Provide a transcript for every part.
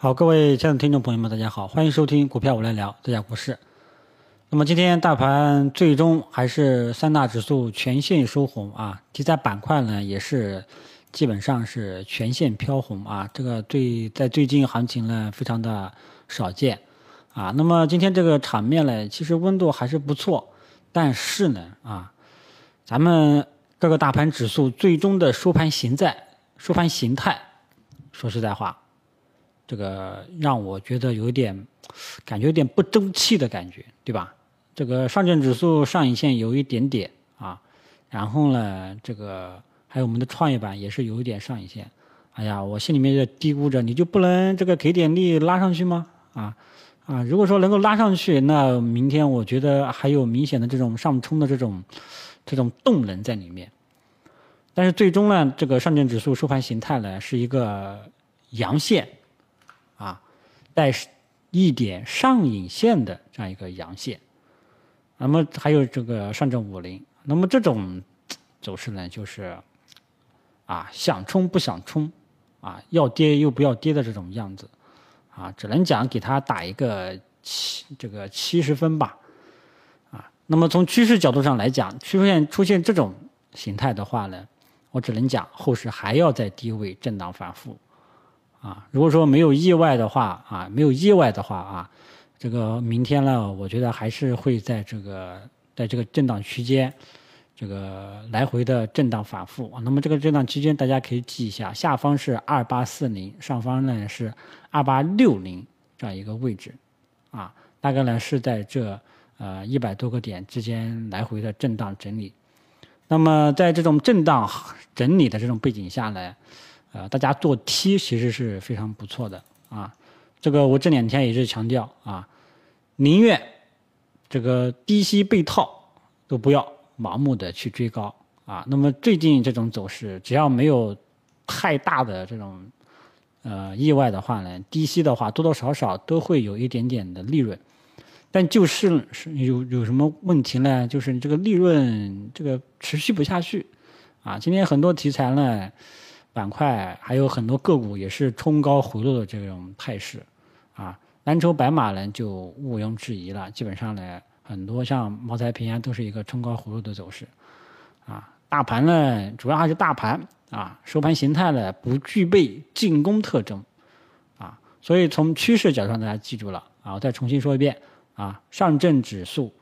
好，各位亲爱的听众朋友们，大家好，欢迎收听股票我来聊，这家股市。那么今天大盘最终还是三大指数全线收红啊，题材板块呢也是基本上是全线飘红啊，这个最在最近行情呢非常的少见啊。那么今天这个场面呢，其实温度还是不错，但是呢啊，咱们各个大盘指数最终的收盘形在收盘形态，说实在话。这个让我觉得有点，感觉有点不争气的感觉，对吧？这个上证指数上影线有一点点啊，然后呢，这个还有我们的创业板也是有一点上影线。哎呀，我心里面在嘀咕着，你就不能这个给点力拉上去吗？啊啊，如果说能够拉上去，那明天我觉得还有明显的这种上冲的这种这种动能在里面。但是最终呢，这个上证指数收盘形态呢是一个阳线。啊，带一点上影线的这样一个阳线，那么还有这个上证五零，那么这种走势呢，就是啊想冲不想冲，啊要跌又不要跌的这种样子，啊只能讲给它打一个七这个七十分吧，啊那么从趋势角度上来讲，出现出现这种形态的话呢，我只能讲后市还要在低位震荡反复。啊，如果说没有意外的话啊，没有意外的话啊，这个明天呢，我觉得还是会在这个在这个震荡区间，这个来回的震荡反复。那么这个震荡区间大家可以记一下，下方是二八四零，上方呢是二八六零这样一个位置，啊，大概呢是在这呃一百多个点之间来回的震荡整理。那么在这种震荡整理的这种背景下呢？呃，大家做 T 其实是非常不错的啊。这个我这两天也是强调啊，宁愿这个低吸被套，都不要盲目的去追高啊。那么最近这种走势，只要没有太大的这种呃意外的话呢，低吸的话多多少少都会有一点点的利润。但就是是有有什么问题呢？就是你这个利润这个持续不下去啊。今天很多题材呢。板块还有很多个股也是冲高回落的这种态势，啊，蓝筹白马呢就毋庸置疑了。基本上呢，很多像茅台、平安都是一个冲高回落的走势，啊，大盘呢主要还是大盘啊，收盘形态呢不具备进攻特征，啊，所以从趋势角度上大家记住了啊，我再重新说一遍啊，上证指数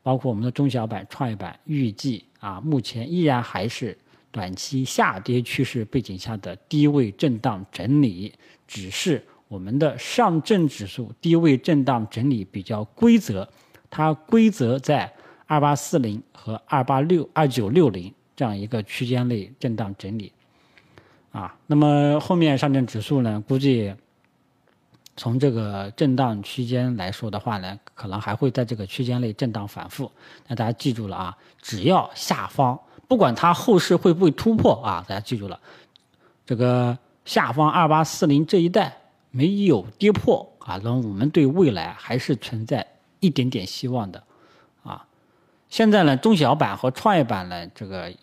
包括我们的中小板、创业板，预计啊目前依然还是。短期下跌趋势背景下的低位震荡整理，只是我们的上证指数低位震荡整理比较规则，它规则在二八四零和二八六二九六零这样一个区间内震荡整理，啊，那么后面上证指数呢，估计从这个震荡区间来说的话呢，可能还会在这个区间内震荡反复。那大家记住了啊，只要下方。不管它后市会不会突破啊，大家记住了，这个下方二八四零这一带没有跌破啊，那我们对未来还是存在一点点希望的，啊，现在呢中小板和创业板呢这个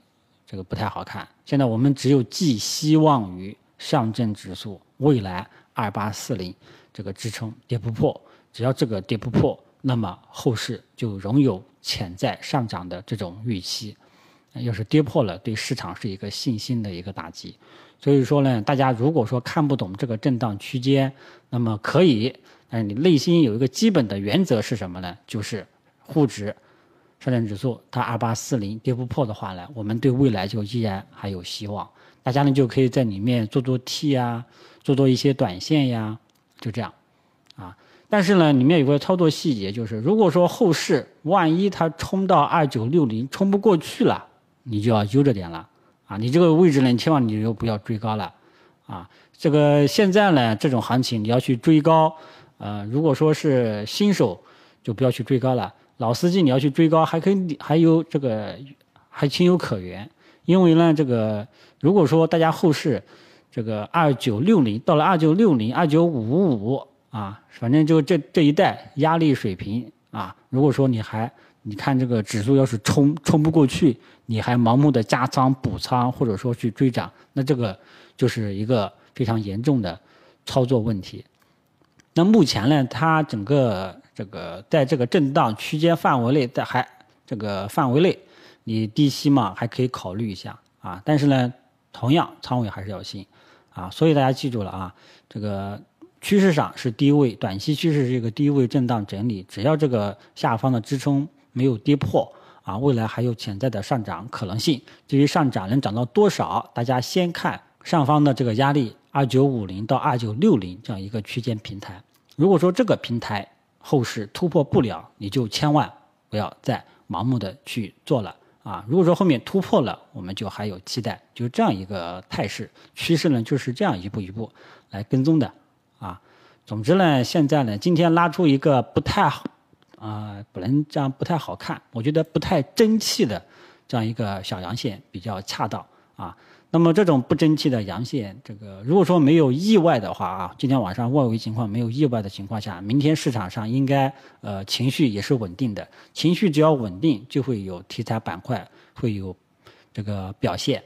这个不太好看，现在我们只有寄希望于上证指数未来二八四零这个支撑跌不破，只要这个跌不破，那么后市就仍有潜在上涨的这种预期。要是跌破了，对市场是一个信心的一个打击。所以说呢，大家如果说看不懂这个震荡区间，那么可以，但是你内心有一个基本的原则是什么呢？就是沪指、上证指数它二八四零跌不破的话呢，我们对未来就依然还有希望。大家呢就可以在里面做做 T 呀，做做一些短线呀，就这样啊。但是呢，里面有个操作细节，就是如果说后市万一它冲到二九六零冲不过去了。你就要悠着点了啊！你这个位置呢，你千万你就不要追高了啊！这个现在呢，这种行情你要去追高，呃，如果说是新手，就不要去追高了。老司机你要去追高，还可以还有这个还情有可原，因为呢，这个如果说大家后市这个二九六零到了二九六零、二九五五啊，反正就这这一带压力水平啊，如果说你还。你看这个指数要是冲冲不过去，你还盲目的加仓补仓，或者说去追涨，那这个就是一个非常严重的操作问题，那目前呢，它整个这个在这个震荡区间范围内，在还这个范围内，你低吸嘛还可以考虑一下啊。但是呢，同样仓位还是要新啊。所以大家记住了啊，这个趋势上是低位，短期趋势是一个低位震荡整理，只要这个下方的支撑没有跌破啊，未来还有潜在的上涨可能性。至于上涨能涨到多少，大家先看上方的这个压力二九五零到二九六零这样一个区间平台。如果说这个平台后市突破不了，你就千万不要再盲目的去做了啊！如果说后面突破了，我们就还有期待，就这样一个态势趋势呢，就是这样一步一步来跟踪的啊。总之呢，现在呢，今天拉出一个不太好啊，不能这样不太好看，我觉得不太争气的这样一个小阳线比较恰当啊。那么这种不争气的阳线，这个如果说没有意外的话啊，今天晚上外围情况没有意外的情况下，明天市场上应该呃情绪也是稳定的，情绪只要稳定，就会有题材板块会有这个表现，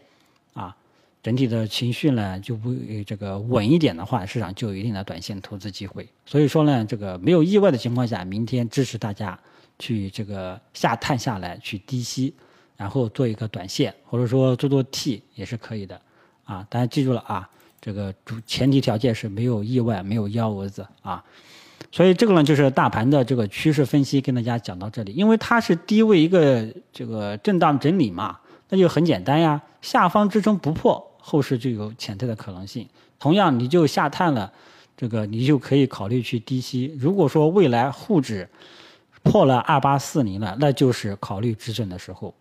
啊，整体的情绪呢就不这个稳一点的话，市场就有一定的短线投资机会。所以说呢，这个没有意外的情况下，明天支持大家去这个下探下来去低吸。然后做一个短线，或者说做做 T 也是可以的，啊，大家记住了啊，这个主前提条件是没有意外，没有幺蛾子啊，所以这个呢就是大盘的这个趋势分析，跟大家讲到这里，因为它是低位一个这个震荡整理嘛，那就很简单呀，下方支撑不破，后市就有潜在的可能性，同样你就下探了，这个你就可以考虑去低吸，如果说未来沪指破了二八四零了，那就是考虑止损的时候。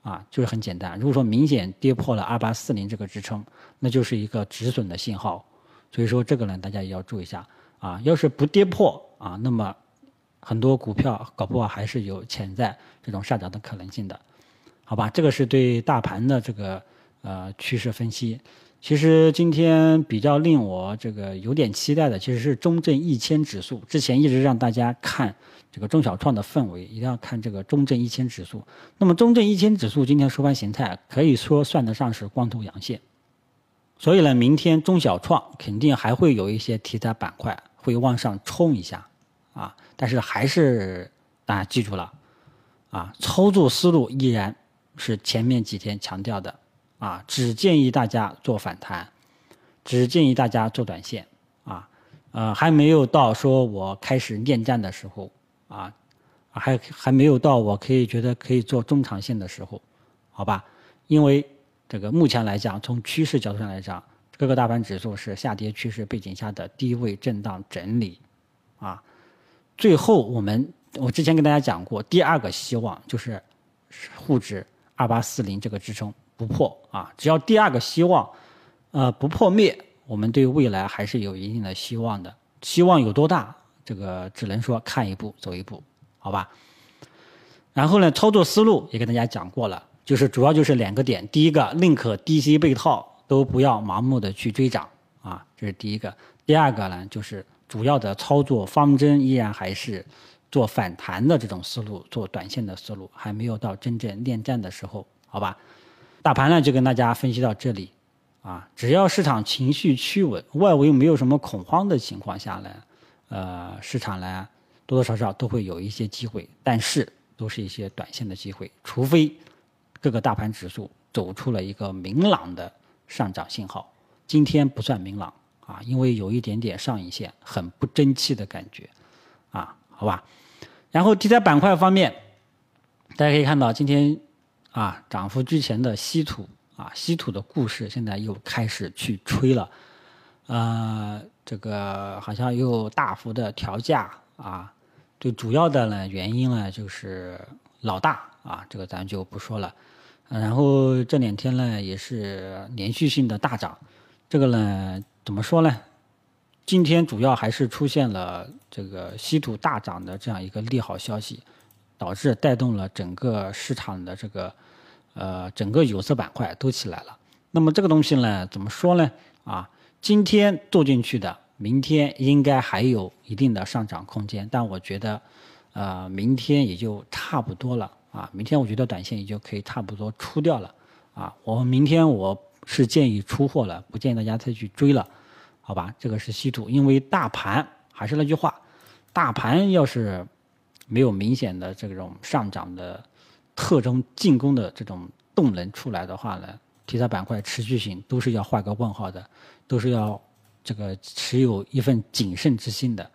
啊，就是很简单。如果说明显跌破了二八四零这个支撑，那就是一个止损的信号。所以说这个呢，大家也要注意一下啊。要是不跌破啊，那么很多股票搞不好还是有潜在这种上涨的可能性的，好吧？这个是对大盘的这个呃趋势分析。其实今天比较令我这个有点期待的，其实是中证一千指数。之前一直让大家看这个中小创的氛围，一定要看这个中证一千指数。那么中证一千指数今天收盘形态可以说算得上是光头阳线，所以呢，明天中小创肯定还会有一些题材板块会往上冲一下啊。但是还是大家记住了啊，操作思路依然是前面几天强调的。啊，只建议大家做反弹，只建议大家做短线，啊，呃，还没有到说我开始恋战的时候，啊，还还没有到我可以觉得可以做中长线的时候，好吧？因为这个目前来讲，从趋势角度上来讲，各个大盘指数是下跌趋势背景下的低位震荡整理，啊，最后我们我之前跟大家讲过，第二个希望就是沪指二八四零这个支撑。不破啊！只要第二个希望，呃，不破灭，我们对未来还是有一定的希望的。希望有多大？这个只能说看一步走一步，好吧？然后呢，操作思路也跟大家讲过了，就是主要就是两个点：第一个，宁可低吸被套，都不要盲目的去追涨啊，这是第一个；第二个呢，就是主要的操作方针依然还是做反弹的这种思路，做短线的思路，还没有到真正恋战的时候，好吧？大盘呢，就跟大家分析到这里，啊，只要市场情绪趋稳，外围没有什么恐慌的情况下呢，呃，市场呢多多少少都会有一些机会，但是都是一些短线的机会，除非各个大盘指数走出了一个明朗的上涨信号。今天不算明朗啊，因为有一点点上影线，很不争气的感觉，啊，好吧。然后题材板块方面，大家可以看到今天。啊，涨幅居前的稀土啊，稀土的故事现在又开始去吹了，呃，这个好像又大幅的调价啊，最主要的呢原因呢就是老大啊，这个咱就不说了，然后这两天呢也是连续性的大涨，这个呢怎么说呢？今天主要还是出现了这个稀土大涨的这样一个利好消息，导致带动了整个市场的这个。呃，整个有色板块都起来了。那么这个东西呢，怎么说呢？啊，今天做进去的，明天应该还有一定的上涨空间。但我觉得，呃，明天也就差不多了啊。明天我觉得短线也就可以差不多出掉了啊。我明天我是建议出货了，不建议大家再去追了，好吧？这个是稀土，因为大盘还是那句话，大盘要是没有明显的这种上涨的特征、进攻的这种动能出来的话呢，题材板块持续性都是要画个问号的，都是要这个持有一份谨慎之心的，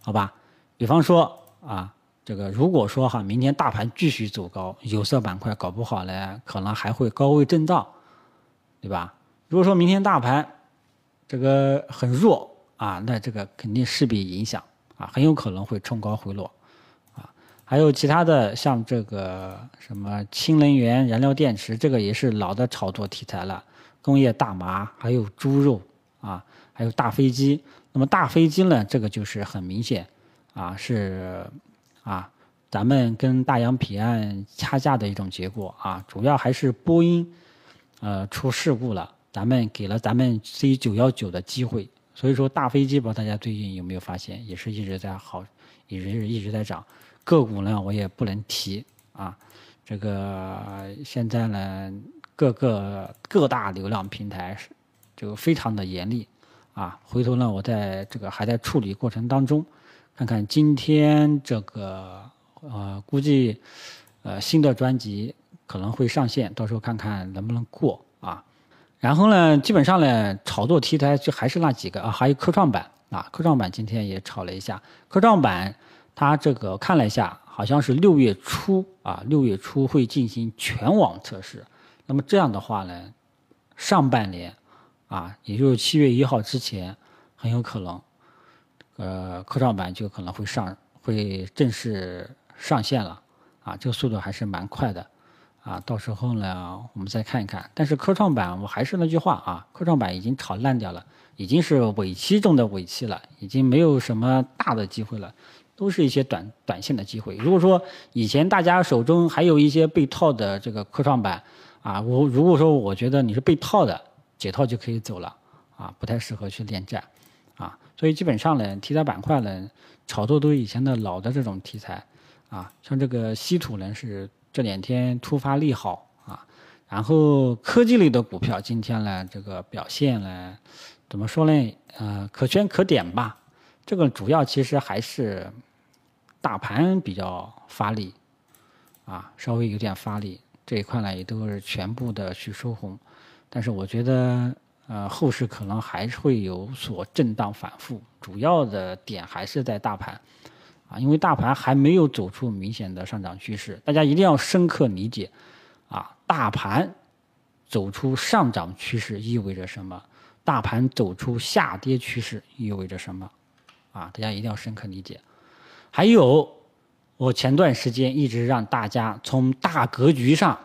好吧？比方说啊，这个如果说哈，明天大盘继续走高，有色板块搞不好呢，可能还会高位震荡，对吧？如果说明天大盘这个很弱。啊，那这个肯定势必影响啊，很有可能会冲高回落，还有其他的像这个什么氢能源、燃料电池，这个也是老的炒作题材了。工业大麻，还有猪肉啊，还有大飞机。那么大飞机呢，这个就是很明显啊，是啊，咱们跟大洋彼岸掐架的一种结果啊，主要还是波音呃出事故了，咱们给了咱们 C 九幺九的机会。所以说大飞机吧，大家最近有没有发现，也是一直在好，也是一直在涨。个股呢，我也不能提啊。这个现在呢，各个各大流量平台是就非常的严厉啊。回头呢，我在这个还在处理过程当中，看看今天这个呃，估计呃新的专辑可能会上线，到时候看看能不能过啊。然后呢，基本上呢，炒作题材就还是那几个啊，还有科创板啊，科创板今天也炒了一下。科创板它这个看了一下，好像是六月初啊，六月初会进行全网测试。那么这样的话呢，上半年啊，也就是七月一号之前，很有可能，呃，科创板就可能会上，会正式上线了啊，这个速度还是蛮快的。啊，到时候呢，我们再看一看。但是科创板，我还是那句话啊，科创板已经炒烂掉了，已经是尾期中的尾期了，已经没有什么大的机会了，都是一些短短线的机会。如果说以前大家手中还有一些被套的这个科创板，啊，我如果说我觉得你是被套的，解套就可以走了，啊，不太适合去恋战，啊，所以基本上呢，题材板块呢，炒作都以前的老的这种题材，啊，像这个稀土呢是。这两天突发利好啊，然后科技类的股票今天呢，这个表现呢，怎么说呢？呃，可圈可点吧。这个主要其实还是大盘比较发力啊，稍微有点发力这一块呢，也都是全部的去收红。但是我觉得，呃，后市可能还是会有所震荡反复，主要的点还是在大盘。啊，因为大盘还没有走出明显的上涨趋势，大家一定要深刻理解，啊，大盘走出上涨趋势意味着什么？大盘走出下跌趋势意味着什么？啊，大家一定要深刻理解。还有，我前段时间一直让大家从大格局上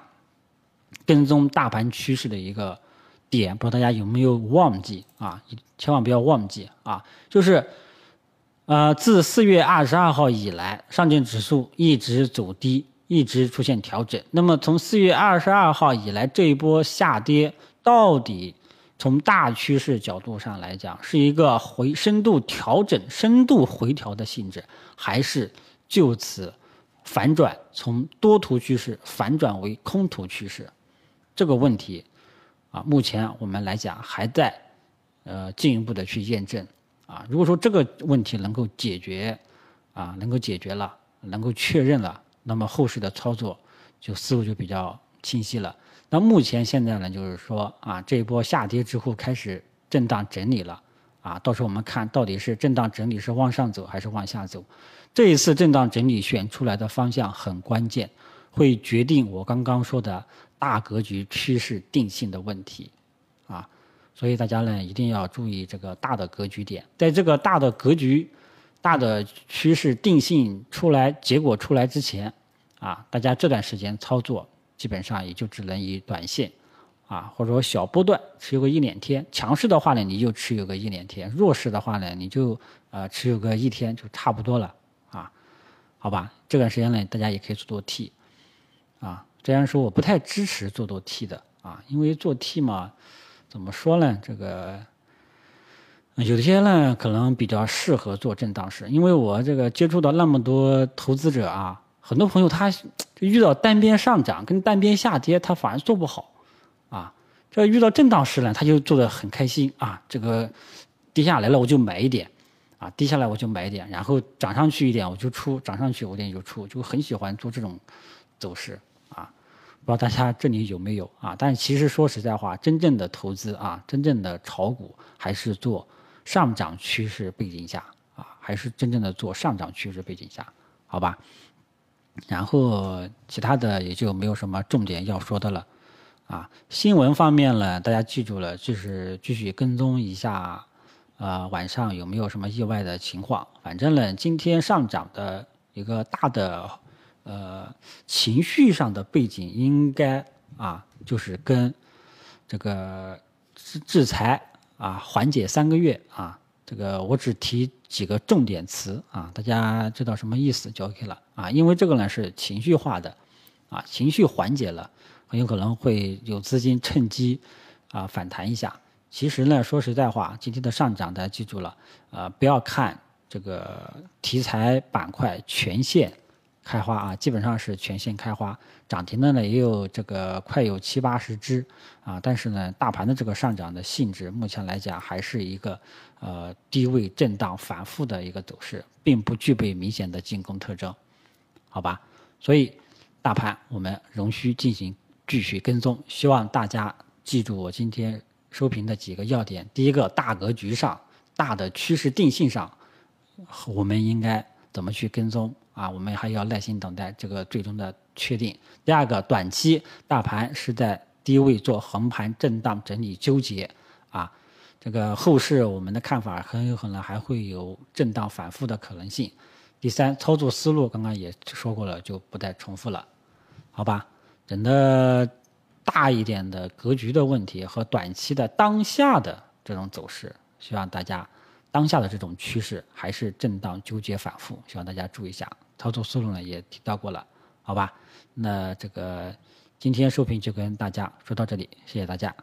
跟踪大盘趋势的一个点，不知道大家有没有忘记啊？千万不要忘记啊，就是。呃，自四月二十二号以来，上证指数一直走低，一直出现调整。那么从四月二十二号以来，这一波下跌到底从大趋势角度上来讲，是一个回深度调整、深度回调的性质，还是就此反转，从多头趋势反转为空头趋势？这个问题啊，目前我们来讲还在呃进一步的去验证。啊，如果说这个问题能够解决，啊，能够解决了，能够确认了，那么后市的操作就思路就比较清晰了。那目前现在呢，就是说啊，这一波下跌之后开始震荡整理了，啊，到时候我们看到底是震荡整理是往上走还是往下走。这一次震荡整理选出来的方向很关键，会决定我刚刚说的大格局趋势定性的问题，啊。所以大家呢一定要注意这个大的格局点，在这个大的格局、大的趋势定性出来、结果出来之前，啊，大家这段时间操作基本上也就只能以短线，啊，或者说小波段持有个一两天，强势的话呢你就持有个一两天，弱势的话呢你就呃持有个一天就差不多了，啊，好吧，这段时间呢大家也可以做做 T，啊，虽然说我不太支持做做 T 的，啊，因为做 T 嘛。怎么说呢？这个有些呢可能比较适合做震荡市，因为我这个接触到那么多投资者啊，很多朋友他遇到单边上涨跟单边下跌，他反而做不好啊。这遇到震荡市呢，他就做的很开心啊。这个跌下来了，我就买一点啊，跌下来我就买一点，然后涨上去一点我就出，涨上去我点就出，就很喜欢做这种走势啊。不知道大家这里有没有啊？但其实说实在话，真正的投资啊，真正的炒股还是做上涨趋势背景下啊，还是真正的做上涨趋势背景下，好吧？然后其他的也就没有什么重点要说的了啊。新闻方面呢，大家记住了，就是继续跟踪一下。呃，晚上有没有什么意外的情况？反正呢，今天上涨的一个大的呃情绪上的背景，应该啊，就是跟这个制制裁啊缓解三个月啊，这个我只提几个重点词啊，大家知道什么意思就 OK 了啊，因为这个呢是情绪化的啊，情绪缓解了，很有可能会有资金趁机啊反弹一下。其实呢，说实在话，今天的上涨大家记住了，啊，不要看这个题材板块全线开花啊，基本上是全线开花，涨停的呢也有这个快有七八十只啊，但是呢，大盘的这个上涨的性质，目前来讲还是一个呃低位震荡反复的一个走势，并不具备明显的进攻特征，好吧？所以大盘我们仍需进行继续跟踪，希望大家记住我今天。收评的几个要点，第一个大格局上、大的趋势定性上，我们应该怎么去跟踪啊？我们还要耐心等待这个最终的确定。第二个，短期大盘是在低位做横盘震荡整理纠结啊，这个后市我们的看法很有可能还会有震荡反复的可能性。第三，操作思路刚刚也说过了，就不再重复了，好吧？整的。大一点的格局的问题和短期的当下的这种走势，希望大家当下的这种趋势还是震荡纠结反复，希望大家注意一下。操作思路呢也提到过了，好吧？那这个今天视频就跟大家说到这里，谢谢大家。